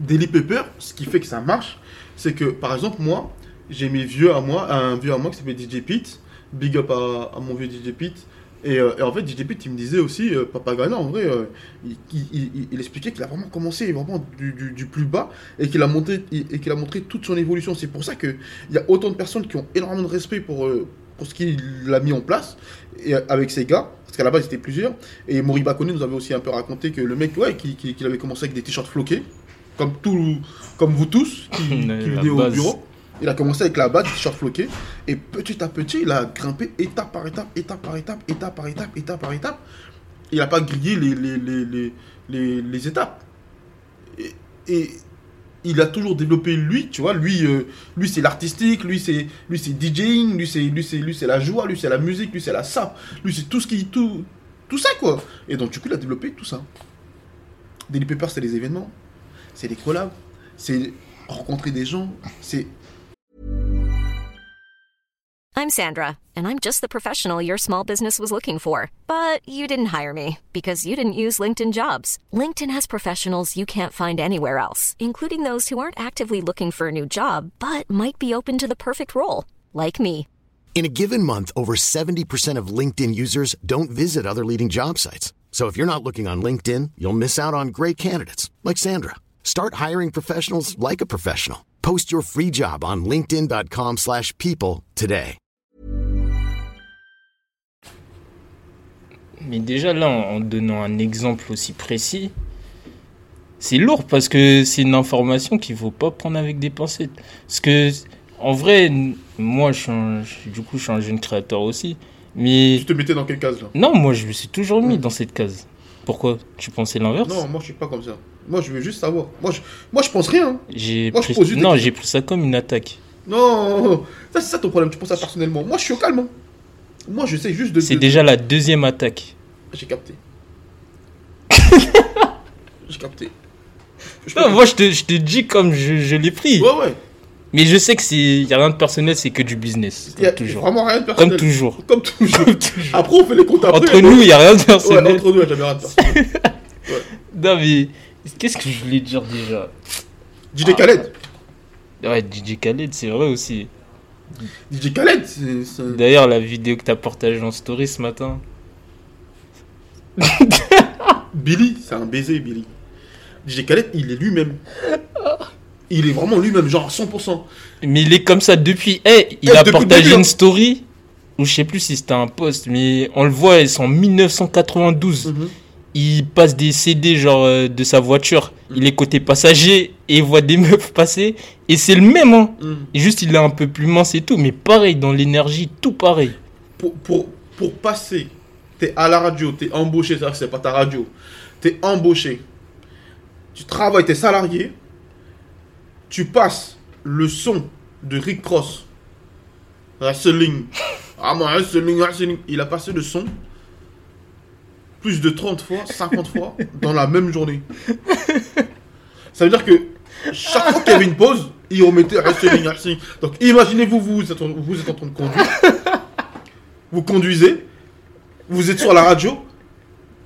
Daily Paper, ce qui fait que ça marche, c'est que, par exemple, moi, j'ai mes vieux à moi, un vieux à moi qui s'appelle DJ Pete, big up à, mon vieux DJ Pete. Et, euh, et en fait, DJ Pete, il me disait aussi, euh, Papa Ghana, en vrai, euh, il, expliquait qu'il a vraiment commencé vraiment du, plus bas et qu'il a, monté, a montré toute son évolution. C'est pour ça qu'il y a autant de personnes qui ont énormément de respect pour, pour ce qu'il a mis en place et, avec ses gars. Parce qu'à la base, ils étaient plusieurs. Et Moriba Kone nous avait aussi un peu raconté que le mec, ouais, qui, qui- qu'il avait commencé avec des t-shirts floqués, comme, tout, comme vous tous qui, qui venez au bureau. Il a commencé avec la base, des t-shirts floqués. Et petit à petit, il a grimpé étape par étape, étape par étape, étape par étape, étape par étape. Il n'a pas grillé les, les, les, les, étapes. Et, et il a toujours développé lui, tu vois. Lui, euh, lui c'est l'artistique, lui c'est lui c'est DJing, lui c'est lui c'est lui c'est la joie, lui c'est la musique, lui c'est la sape, lui c'est tout ce qui tout tout ça quoi. Et donc du coup, il a développé tout ça. Daily Paper, c'est les événements, c'est les collabs, c'est rencontrer des gens, c'est I'm Sandra, and I'm just the professional your small business was looking for. But you didn't hire me because you didn't use LinkedIn jobs. LinkedIn has professionals you can't find anywhere else, including those who aren't actively looking for a new job but might be open to the perfect role, like me. In a given month, over 70% of LinkedIn users don't visit other leading job sites. So if you're not looking on LinkedIn, you'll miss out on great candidates like Sandra. Start hiring professionals like a professional. Post your free job on linkedin.com/people slash people today. Mais déjà là, en, donnant un exemple aussi précis, c'est lourd parce que c'est une information qu'il faut pas prendre avec des pincettes. Parce que, en vrai, moi, je suis un- du coup, je suis un jeune créateur aussi. Mais tu te mettais dans quelle case là? Non, moi, je me suis toujours mis dans cette case. Pourquoi? Tu pensais l'inverse? Non, moi je suis pas comme ça. Moi je veux juste savoir. Moi je, moi, je pense rien. J'ai Moi, je pris... pose juste des Non, j'ai pris ça comme une attaque. Non, ça c'est ça ton problème. Tu penses ça personnellement. Moi je suis au calme. hein. Moi je sais juste de. C'est de- déjà la deuxième attaque. J'ai capté. J'ai capté. Je Non, moi, je te, je te dis comme je, je l'ai pris. Ouais ouais. Mais je sais que c'est y a rien de personnel, c'est que du business. Il y a Comme toujours. vraiment rien de Comme personnel. toujours. Comme toujours. Après on fait les comptes après. Entre nous, il y a rien de Ouais, personnel. entre nous, il y a jamais rien de personnel. Non, mais qu'est-ce que je voulais dire déjà DJ Khaled. Ouais, DJ Khaled, c'est vrai aussi. DJ Khaled, c'est. D'ailleurs, la vidéo que t'as partagée en story ce matin. Billy, c'est un baiser, Billy. DJ Khaled, il est lui-même. Il est vraiment lui-même, genre à 100%. Mais il est comme ça depuis. Eh, il Eh, a partagé début, hein. une story. Ou je sais plus si c'était un post, mais on le voit, c'est en 1992. Mhm. Il passe des CD genre euh, de sa voiture. Il est côté passager et il voit des meufs passer. Et c'est le même, hein. Et juste, il est un peu plus mince et tout. Mais pareil, dans l'énergie, tout pareil. pour, pour, pour passer, t'es à la radio, t'es embauché, ça c'est pas ta radio, t'es embauché, tu travailles, t'es salarié, tu passes le son de Rick Cross, wrestling, ah moi wrestling, wrestling, il a passé le son plus de 30 fois, 50 fois dans la même journée. Ça veut dire que chaque fois qu'il y avait une pause, il remettait wrestling, wrestling. Donc imaginez-vous, vous êtes en- vous êtes en train de conduire vous conduisez, vous êtes sur la radio,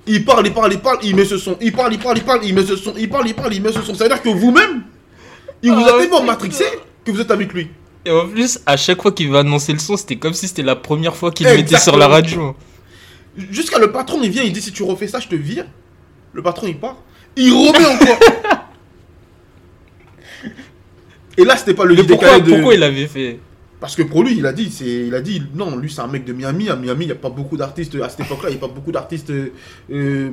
il parle, il parle, il parle, il met ce son, il parle, il parle, il parle, il met ce son, il parle, il parle, il met ce son. Ça veut dire que vous-même, il vous a Ah, tellement matrixé que vous êtes avec lui. Et en plus, à chaque fois qu'il va annoncer le son, c'était comme si c'était la première fois qu'il le mettait sur la radio. Jusqu'à le patron, il vient, il dit si tu refais ça, je te vire. Le patron, il part. Il remet encore. Et là, c'était pas le Mais pourquoi, de- pourquoi il avait fait? Parce que pour lui, il a dit, c'est, il a dit, non, lui c'est un mec de Miami. À Miami, il n'y a pas beaucoup d'artistes à cette époque-là. Il n'y a pas beaucoup d'artistes euh, euh,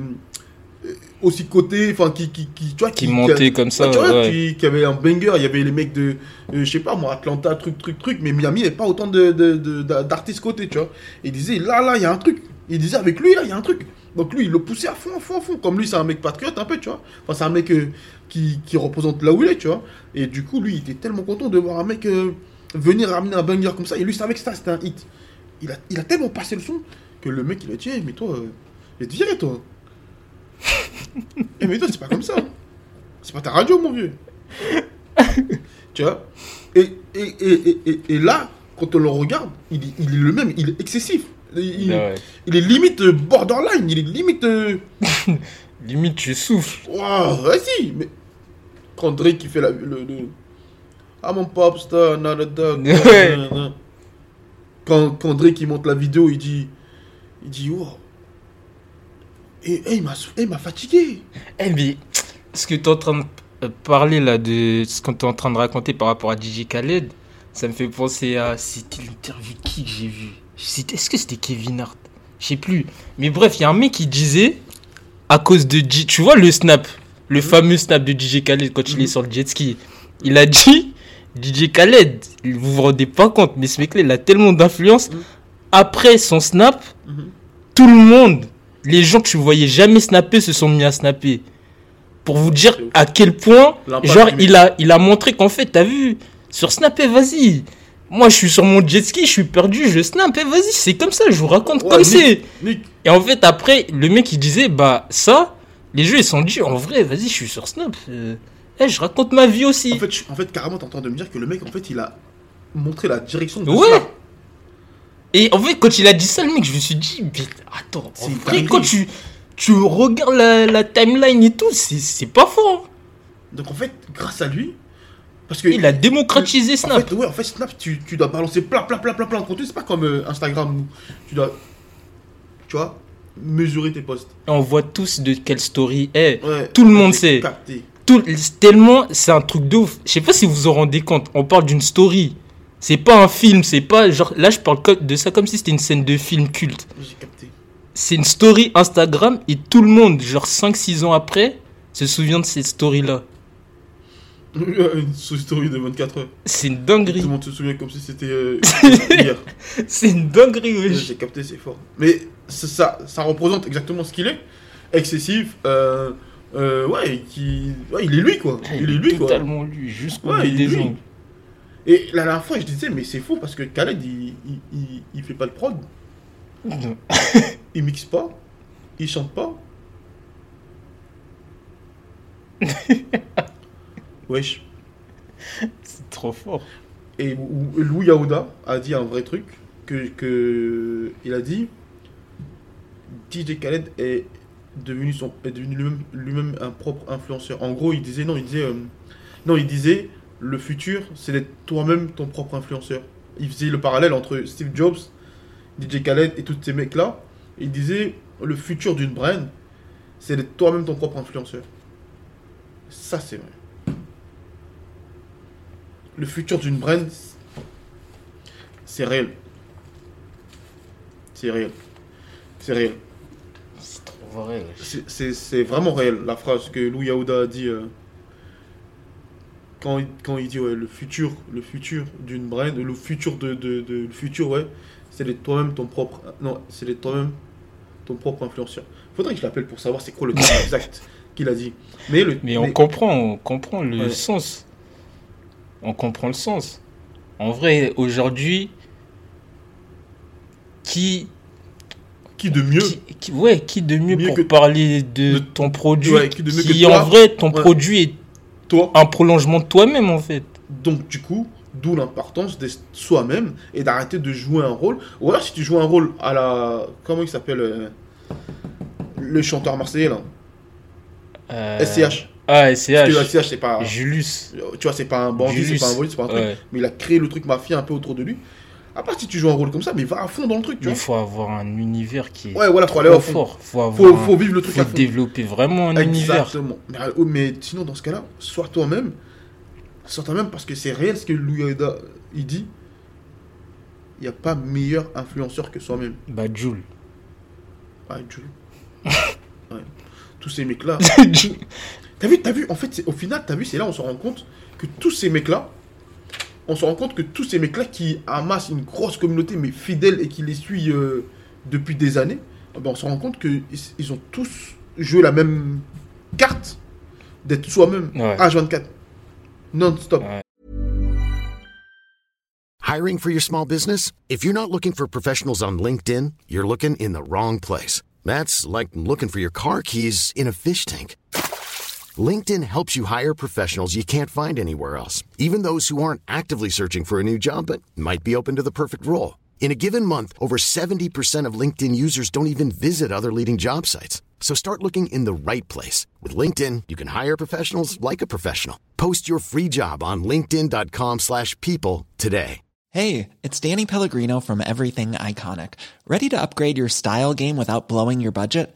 aussi cotés, enfin qui, qui, qui, tu vois, Qui montaient comme ça, tu vois, ouais. qui, qui avaient un banger. Il y avait les mecs de, euh, je sais pas moi, Atlanta, truc, truc, truc. Mais Miami, il n'y avait pas autant de, de- de- d'a- d'artistes cotés, tu vois. Et il disait, là, là, il y a un truc. Il disait avec lui, là, il y a un truc. Donc lui, il le poussait à fond, à fond, à fond. Comme lui, c'est un mec patriote un peu, tu vois. Enfin, c'est un mec euh, qui, qui représente là où il est, tu vois. Et du coup, lui, il était tellement content de voir un mec euh, venir ramener un banger comme ça. Et lui, savait que ça, c'était un hit. Il a, il a tellement passé le son que le mec, il a dit, Eh, mais toi, euh, je vais te virer, toi. Eh, mais toi, c'est pas comme ça. C'est pas ta radio, mon vieux. tu vois et, et, et, et, et- là, quand on le regarde, il, il est le même, il est excessif. Il, Ah ouais. il est limite euh, borderline, il est limite. Limite, tu souffles. Waouh, vas-y, mais Quand Drake qui fait la, le, le- Ah mon pop star, not a dog. Ouais. nanana. Quand, quand Drake il monte la vidéo, il dit. Il dit, wow. Et, et il m'a fatigué. Eh mais, ce que tu es en train de euh, parler là, de ce qu'on est en train de raconter par rapport à DJ Khaled, ça me fait penser à. C'était l'interview qui que j'ai vu? C'était- Est-ce que c'était Kevin Hart? Je sais plus. Mais bref, il y a un mec qui disait, à cause de. Tu vois le snap Le fameux snap de DJ Khaled quand il est sur le jet ski. Il a dit DJ Khaled, vous vous rendez pas compte, mais ce mec-là, il a tellement d'influence. Après son snap, Mhm. tout le monde, les gens que tu voyais jamais snapper se sont mis à snapper. Pour vous dire à quel point, genre, il a, il a montré qu'en fait, t'as vu, sur Snap, eh, vas-y. Moi, je suis sur mon jet ski, je suis perdu, je snap, eh, vas-y, c'est comme ça, je vous raconte Ouais, comme c'est. Et en fait, après, le mec, il disait, bah, ça, les jeux, ils sont dit, en vrai, vas-y, je suis sur Snap. euh, eh, je raconte ma vie aussi. En fait, je- en fait, carrément, t'es en train de me dire que le mec, en fait, il a montré la direction de Ouais. Snap. Et en fait, quand il a dit ça, le mec, je me suis dit, mais attends, en vrai, quand tu, tu regardes la, la timeline et tout, c'est c'est pas fort. Donc, en fait, grâce à lui, parce que. Il a démocratisé En Snap. fait, ouais, en fait, Snap, tu, tu dois balancer plein, plein, plein, plein, plein de contenu. C'est pas comme euh, Instagram où tu dois, tu vois, mesurer tes posts. Et on voit tous de quelle story est. Ouais, Tout le monde sait. capté. Tout, tellement, c'est un truc de ouf. Je sais pas si vous vous en rendez compte. On parle d'une story. C'est pas un film, c'est pas genre. Là, je parle de ça comme si c'était une scène de film culte. J'ai capté. C'est une story Instagram et tout le monde, genre 5-6 ans après, se souvient de cette story-là. Une sous-story de 24 heures. C'est une Tout dinguerie. le monde se souvient comme si c'était euh, hier. C'est une dinguerie, wesh. J'ai capté, c'est fort. Mais ça, ça représente exactement ce qu'il est. Excessif, euh, euh, ouais, qui, ouais, il est lui quoi. Il est lui quoi. Totalement lui, jusqu'au Ouais, bout il est des lui. Et la dernière fois, je disais, mais c'est fou parce que Khaled, il, il, il, il fait pas de prod, il mixe pas, il chante pas. Wesh. C'est trop fort. Et Louis Aouda a dit un vrai truc que, que il a dit DJ Khaled est devenu son est devenu lui-même lui-même un propre influenceur. En gros, il disait non, il disait euh, non, il disait le futur, c'est d'être toi-même ton propre influenceur. Il faisait le parallèle entre Steve Jobs, DJ Khaled et tous ces mecs là. Il disait le futur d'une brand, c'est d'être toi-même ton propre influenceur. Ça c'est vrai. Le futur d'une brand, c'est réel. C'est réel. C'est réel. C'est trop vrai, vraiment réel, la phrase que Louis Aouda a dit euh, quand, il, quand il dit ouais, le futur, le futur d'une brand, le futur de, de, de- le futur ouais, c'est d'être toi-même ton propre, non, c'est d'être toi-même ton propre influenceur. Faudrait que je l'appelle pour savoir c'est quoi le terme exact qu'il a dit. Mais le, Mais on comprend, on comprend le Ouais. sens. On comprend le sens. En vrai, aujourd'hui, qui, qui de mieux qui, qui- ouais, qui de mieux, Mieux pour que- parler de de- ton produit, Ouais, qui de mieux que qui toi. en vrai, ton Ouais. produit est toi. un prolongement de toi-même en fait. Donc du coup, d'où l'importance d'être soi-même et d'arrêter de jouer un rôle. Ou alors si tu joues un rôle à la... Comment il s'appelle euh, Le chanteur marseillais là? Euh, SCH. Ah, Parce que SCH. SCH c'est pas... Julius. Tu vois, c'est pas un bandit, c'est pas un voleur, c'est pas un truc. Ouais. Mais il a créé le truc mafia un peu autour de lui. À part si tu joues un rôle comme ça, mais va à fond dans le truc, tu Il vois. faut avoir un univers qui est Ouais, voilà, faut aller trop fort. Faut, avoir Faut, un- faut vivre le truc faut à fond. développer vraiment un univers. Exactement. Mais, euh, mais sinon, dans ce cas-là, sois toi-même. Sois toi-même parce que c'est réel ce que Louis Aida il dit. Il n'y a pas meilleur influenceur que soi-même. Bah, Jules. Ouais, Jules. Ouais. Tous ces mecs-là. T'as vu, t'as vu, en fait, au final, t'as vu, c'est là on se rend compte que tous ces mecs-là, on se rend compte que tous ces mecs-là qui amassent une grosse communauté, mais fidèle et qui les suit euh, depuis des années, eh ben, on se rend compte qu'ils ils ont tous joué la même carte d'être soi-même, Ouais. H24, non-stop. Ouais. Hiring for your small business? If you're not looking for professionals on LinkedIn, you're looking in the wrong place. That's like looking for your car keys in a fish tank. LinkedIn helps you hire professionals you can't find anywhere else, even those who aren't actively searching for a new job but might be open to the perfect role. In a given month, over 70% of LinkedIn users don't even visit other leading job sites. So start looking in the right place. With LinkedIn, you can hire professionals like a professional. Post your free job on linkedin.com/people slash people today. Hey, it's Danny Pellegrino from Everything Iconic. Ready to upgrade your style game without blowing your budget?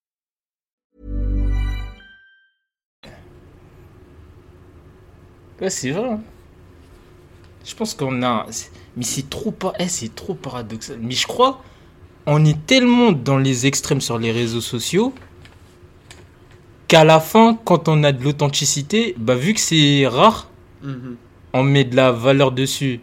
Ouais, c'est vrai. hein. Je pense qu'on a. Mais c'est trop, eh, c'est trop paradoxal. Mais je crois, on est tellement dans les extrêmes sur les réseaux sociaux qu'à la fin, quand on a de l'authenticité, bah, vu que c'est rare, Mhm. on met de la valeur dessus.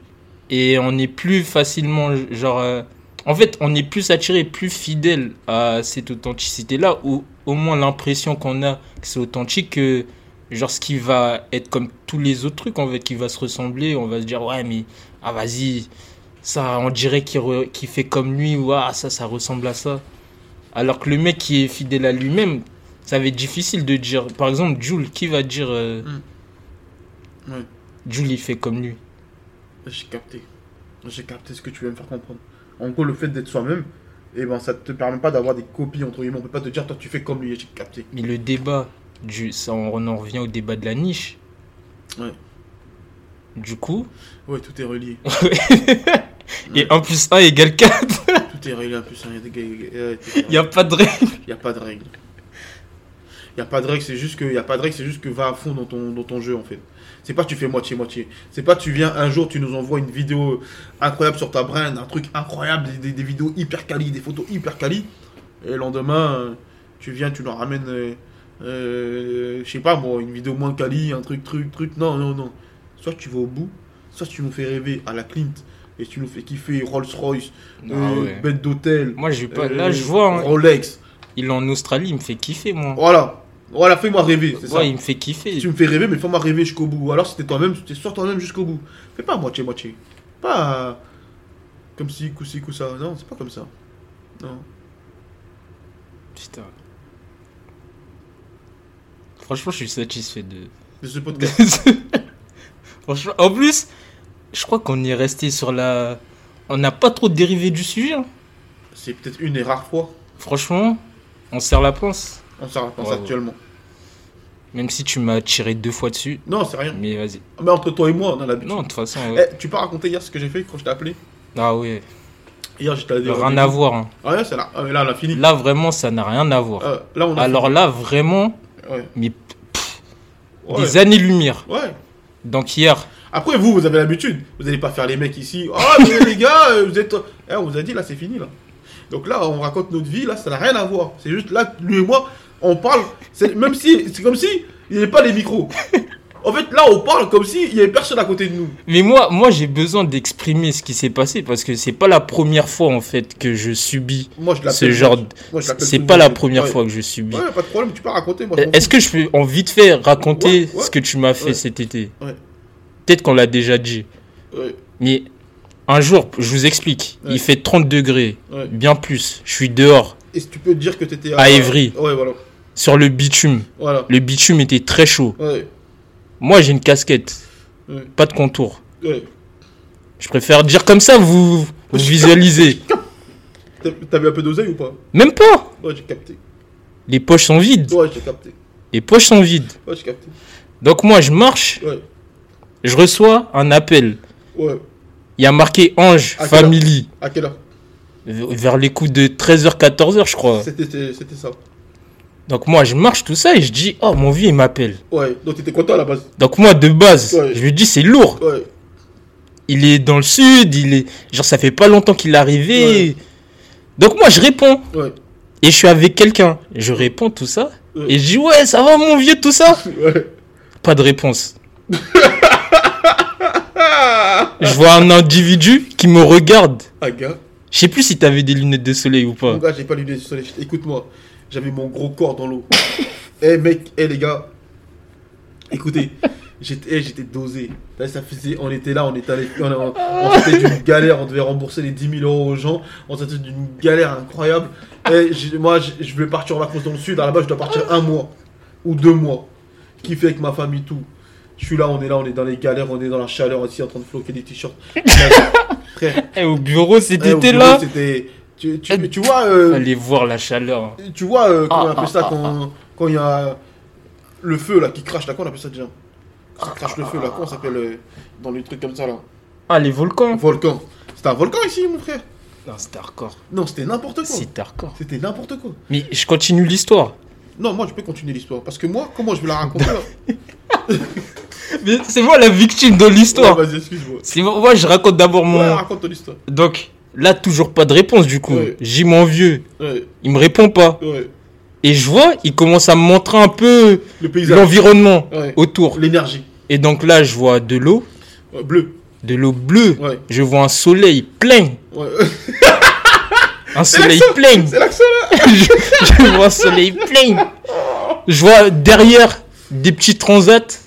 Et on est plus facilement, genre. euh, en fait, on est plus attiré, plus fidèle à cette authenticité-là, ou au moins l'impression qu'on a que c'est authentique, que genre ce qui va être comme tous les autres trucs, en fait, qui va se ressembler, on va se dire, ouais, mais, ah vas-y, ça, on dirait qu'il fait comme lui, ou ah, ça, ça ressemble à ça. Alors que le mec qui est fidèle à lui-même, ça va être difficile de dire. Par exemple, Jules, qui va dire, euh, Ouais, Jules, il fait comme lui? J'ai capté. J'ai capté ce que tu veux me faire comprendre. En gros, le fait d'être soi-même, et ben ça te permet pas d'avoir des copies entre guillemets. On peut pas te dire, toi tu fais comme lui, j'ai capté. Mais le débat, du, ça, on en revient au débat de la niche. Ouais. Du coup, Ouais, tout est relié. et 1 plus 1 égale 4. tout est relié en plus. hein, Il y a des gars- ouais, tout est Il n'y a pas de règle. Il n'y a pas de règle. Il n'y a pas de règle, c'est juste que, y a pas de règle, c'est juste que va à fond dans ton, dans ton jeu en fait. C'est pas tu fais moitié-moitié. C'est pas tu viens un jour, tu nous envoies une vidéo incroyable sur ta brand, un truc incroyable, des, des- vidéos hyper quali, des photos hyper quali. Et le lendemain, euh, tu viens, tu nous ramènes, euh, euh, je sais pas moi, une vidéo moins quali, un truc, truc, truc. Non, non, non. Soit tu vas au bout, soit tu nous fais rêver à la Clint et tu nous fais kiffer Rolls-Royce, Ah euh, ouais. bête d'hôtel. Moi, je vais pas. euh, Là, je vois. hein, Rolex. il est en Australie, il me fait kiffer, moi. Voilà. Voilà, fais-moi rêver, c'est ça. Ouais, il me fait kiffer. Tu me fais rêver, mais fais-moi rêver jusqu'au bout. Ou alors, c'était toi-même, c'était sur toi-même jusqu'au bout. Fais pas moitié-moitié. Pas euh, comme si, coup ci, coup ça. Non, c'est pas comme ça. Non. Putain. Franchement, je suis satisfait de. De ce podcast. Franchement, en plus, je crois qu'on est resté sur la. On n'a pas trop dérivé du sujet. hein. c'est peut-être une des rares fois. Franchement, on serre la pince. On s'en Ouais, ouais. actuellement. Même si tu m'as tiré deux fois dessus. Non, c'est rien. Mais vas-y. Mais entre toi et moi, on a l'habitude. Non, de toute façon. Eh, tu peux raconter hier ce que j'ai fait quand je t'ai appelé? Ah ouais. Hier, j'étais allé Rien à voir. hein. Ah ouais, c'est là. Ah, mais là, on a fini. Là, vraiment, ça n'a rien à voir. Euh, là, on a Alors là, vraiment. Ouais. mais Ouais. des années-lumière. ouais. Donc hier, Après, vous, vous avez l'habitude. Vous n'allez pas faire les mecs ici. Ah, mais les gars, euh, vous êtes. Eh, on vous a dit, là, c'est fini, là. Donc là, on raconte notre vie, là, ça n'a rien à voir. C'est juste là, lui et moi, on parle. Même si. C'est comme si il n'y avait pas les micros. En fait, là, on parle comme si il n'y avait personne à côté de nous. mais moi, moi j'ai besoin d'exprimer ce qui s'est passé parce que c'est pas la première fois en fait que je subis Moi, je l'appelle. ce genre. de- C'est pas la première Ouais. fois que je subis. Ouais, pas de problème, tu peux raconter. M'en Est-ce que je peux en vite fait raconter Ouais, ce que tu m'as fait cet été? Ouais. Peut-être qu'on l'a déjà dit. Mais un jour, je vous explique, il fait 30 degrés, bien plus. Je suis dehors, Et si tu peux dire que tu étais À Évry. Ouais, voilà. sur le bitume. Voilà. Le bitume était très chaud. Moi, j'ai une casquette, ouais, pas de contour. ouais. Je préfère dire comme ça, vous, vous visualisez. T'as- vu un peu d'oseille ou pas? Même pas. Ouais, j'ai capté. Les poches sont vides. Ouais, j'ai capté. Les poches sont vides. Ouais, j'ai capté. Donc moi, je marche, Ouais, je reçois un appel. ouais. Il y a marqué Ange À Family. À quelle heure? Vers les coups de 13h, 14h, je crois. C'était ça. Donc moi, je marche tout ça et je dis, oh, mon vieux, il m'appelle. Ouais, donc t'étais content à la base. Donc moi, de base, Ouais. je lui dis, c'est lourd. Ouais, Il est dans le sud, il est... Genre, ça fait pas longtemps qu'il est arrivé. Ouais. Donc moi, je réponds. ouais, Et je suis avec quelqu'un. Je réponds tout ça. Et je dis, ouais, ça va, mon vieux, tout ça? Ouais. Pas de réponse. je vois un individu qui me regarde. Ah, gars. Je sais plus si t'avais des lunettes de soleil ou Mon pas. gars, j'ai pas lu les soleil. Écoute-moi, j'avais mon gros corps dans l'eau. Eh mec, eh les gars, écoutez, J'étais, eh, j'étais dosé. Là, ça faisait, on était là, on était allé, on, on, on sortait d'une galère, on devait rembourser les 10 000 euros aux gens. On sortait d'une galère incroyable. Et j'ai- moi, je vais partir en vacances dans le sud. Base, je dois partir un mois ou deux mois. Kiffer avec ma famille, tout. Je suis là, on est là, on est dans les galères, on est dans la chaleur aussi, en train de floquer des t-shirts. Frère, Eh, au bureau, c'était eh, là. C'était, tu, tu, tu vois, euh, Allez voir la chaleur. tu vois, euh, comment Ah, on appelle ah, ça ah, quand quand il y a le feu là qui crache là, comment on appelle ça déjà? Quand ça crache le feu là, comment ça s'appelle euh, dans les trucs comme ça là? Ah, les volcans. Volcan. C'était un volcan ici, mon frère Non, c'était hardcore. Non, c'était n'importe quoi. C'était hardcore. C'était n'importe quoi. Mais je continue l'histoire. Non, moi je peux continuer l'histoire parce que moi, comment je vais la raconter là? Mais c'est moi la victime de l'histoire. Ouais, Vas-y, excuse-moi. Moi, moi, je raconte d'abord mon. Ouais, raconte ton histoire. Donc, là, toujours pas de réponse du coup. Ouais. J'ai mon vieux. Ouais, Il me répond pas. ouais. Et je vois, il commence à me montrer un peu l'environnement autour. L'énergie. Et donc là, je vois de l'eau, Ouais, bleu. de l'eau bleue. Je vois un soleil plein. Un soleil plein. C'est l'accent là je, je vois un soleil plein. Je vois derrière des petits transats.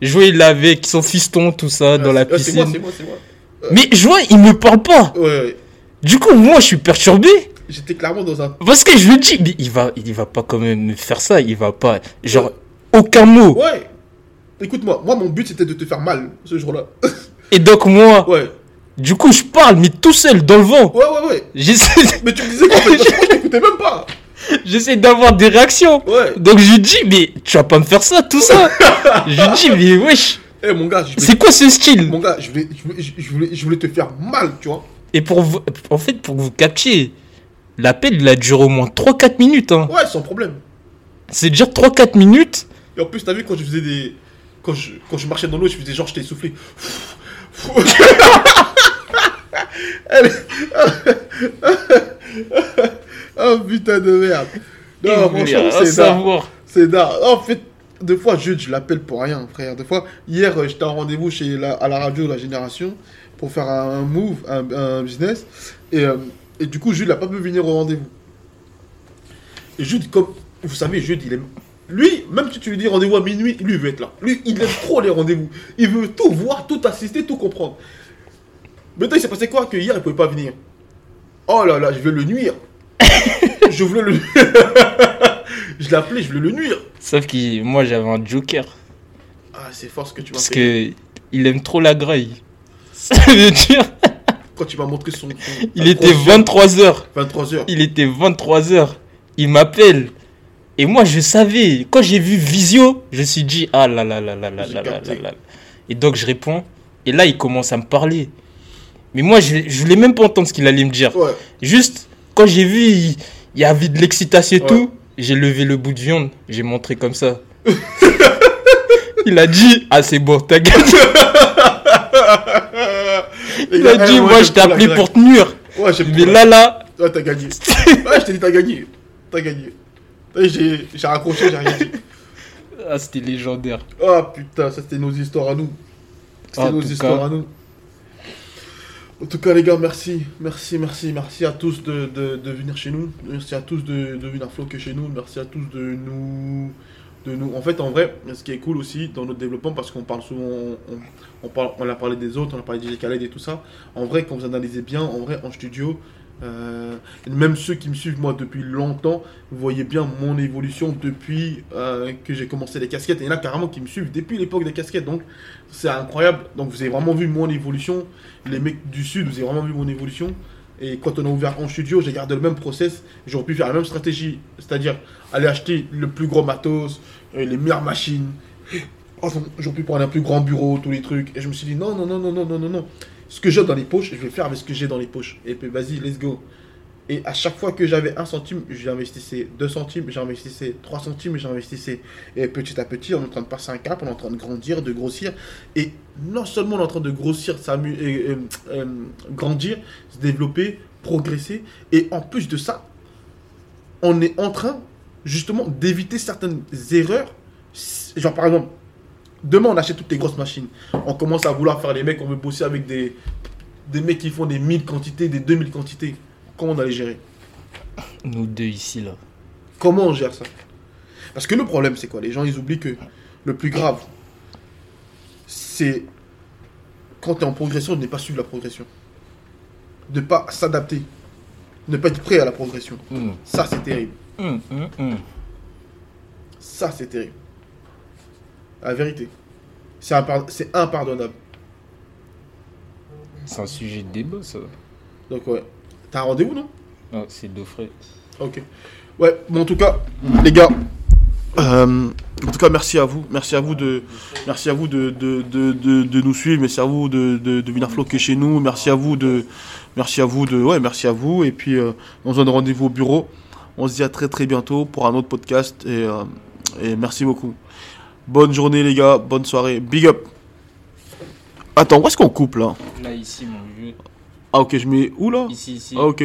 Je vois, il avec son fiston, tout ça, dans la c'est moi, piscine. c'est moi, c'est moi. Mais je vois, il me parle pas. Ouais, ouais. Du coup, moi, je suis perturbé. J'étais clairement dans un. Parce que je lui dis, mais il va, il va pas quand même me faire ça. Il va pas. Genre, aucun mot. Ouais. Écoute-moi, moi mon but c'était de te faire mal ce jour-là. Et donc, moi, Ouais. du coup, je parle, mais tout seul, dans le vent. Ouais, ouais, ouais. J'essaie, Mais tu me disais quoi t'écoutais même pas. j'essaie d'avoir des réactions. Ouais. Donc, je lui dis, mais tu vas pas me faire ça, tout ça. je lui dis, mais wesh, Eh mon gars, c'est quoi ce style? Mon gars, je voulais, je, voulais, je voulais, je voulais te faire mal, tu vois. Et pour vous, en fait, pour que vous captiez, l'appel, il a duré au moins 3-4 minutes. Hein. Ouais, sans problème. C'est déjà 3-4 minutes. Et en plus, t'as vu quand je faisais des. Quand je, quand je marchais dans l'eau, je faisais genre, je t'ai soufflé. Oh putain de merde. Non, franchement, c'est savoir. C'est dingue. En fait, deux fois, Jude, je l'appelle pour rien, frère. Deux fois, hier, euh, j'étais en rendez-vous chez la, à la radio La Génération pour faire un, move, un, un business. Et, euh, et du coup, Jude n'a pas pu venir au rendez-vous. Et Jude, comme vous savez, Jude, il aime. Lui, même si tu lui dis rendez-vous à minuit, lui, il veut être là. Lui, il aime trop les rendez-vous. Il veut tout voir, tout assister, tout comprendre. Maintenant, il s'est passé quoi Que hier, il pouvait pas venir? Oh là là, je vais le nuire. je voulais le. je l'ai appelé, je voulais le nuire. Sauf que moi, j'avais un joker. Ah, c'est fort ce que tu m'as Parce fait. que il aime trop la graille. Ça veut dire, Quand tu m'as montré son. son- il était grosse jambe, 23h. 23h. Il était 23h. Il m'appelle. Et moi, je savais. Quand j'ai vu Visio, je me suis dit, ah là là là là là là là là là. Et donc, je réponds. Et là, il commence à me parler. Mais moi, je, je voulais même pas entendre ce qu'il allait me dire. Ouais. Juste, quand j'ai vu, il, il y avait de l'excitation et Ouais. tout, j'ai levé le bout de viande, j'ai montré comme ça. il a dit, ah c'est bon, t'as gagné. Il a dit, moi je t'ai appelé pour te nuire. Ouais, Mais là, là, Ouais, t'as gagné. ouais, je t'ai dit, t'as gagné. T'as gagné. J'ai raccroché, j'ai rien dit. ah, c'était légendaire. Oh putain, ça c'était nos histoires à nous. C'était nos histoires à nous. En tout cas, les gars, merci. Merci, merci, merci à tous de, de, venir chez nous. Merci à tous de, venir floquer chez nous. Merci à tous de nous. De nous. En fait, en vrai, ce qui est cool aussi dans notre développement, parce qu'on parle souvent. On, parle, on a parlé des autres, on a parlé de DJ Khaled et tout ça. En vrai, quand vous analysez bien, en vrai, en studio, euh, même ceux qui me suivent moi depuis longtemps, vous voyez bien mon évolution depuis euh, que j'ai commencé les casquettes. Et il y en a carrément qui me suivent depuis l'époque des casquettes. Donc c'est incroyable. Donc vous avez vraiment vu mon évolution. Les mecs du sud, vous avez vraiment vu mon évolution. Et quand on a ouvert en studio, j'ai gardé le même process. J'aurais pu faire la même stratégie. C'est-à-dire aller acheter le plus gros matos, euh, les meilleures machines. J'aurais pu prendre un plus grand bureau, tous les trucs. Et je me suis dit non, non, non, non, non, non, non, non. Ce que j'ai dans les poches, je vais faire avec ce que j'ai dans les poches. Et puis vas-y, let's go. Et à chaque fois que j'avais un centime, j'investissais 2 centimes, j'investissais 3 centimes, j'investissais. Et petit à petit, on est en train de passer un cap, on est en train de grandir, de grossir. Et non seulement on est en train de grossir, et, euh, euh, grandir, se développer, progresser. Et en plus de ça, on est en train justement d'éviter certaines erreurs. Genre par exemple, demain on achète toutes les grosses machines. On commence à vouloir faire les mecs, on veut bosser avec des, des mecs qui font des 1000 quantités, des 2000 quantités. Comment on va les gérer? Nous deux ici, là. Comment on gère ça? Parce que le problème, c'est quoi? Les gens, ils oublient que le plus grave, c'est quand tu es en progression, de ne pas suivre la progression. De ne pas s'adapter. Ne pas être prêt à la progression. Mm. Ça, c'est terrible. Mm, mm. Ça, c'est terrible. La vérité. C'est impar- c'est impardonnable. C'est un sujet de débat, ça. Donc, ouais. T'as un rendez-vous, non? Ah, c'est Daufray. Ok. Ouais, bon, en tout cas, les gars, euh, en tout cas, merci à vous. Merci à vous de, merci à vous de, de, de, de, de nous suivre. Merci à vous de, de, de venir floquer chez nous. Merci à vous de, merci à vous de, ouais, merci à vous. Et puis, euh, on se donne rendez-vous au bureau. On se dit à très très bientôt pour un autre podcast. Et, euh, et merci beaucoup. Bonne journée, les gars. Bonne soirée. Big up. Attends, où est-ce qu'on coupe là? Là, ici, mon vieux. Ah, ok, je mets où là? Ici, ici. Ah, ok.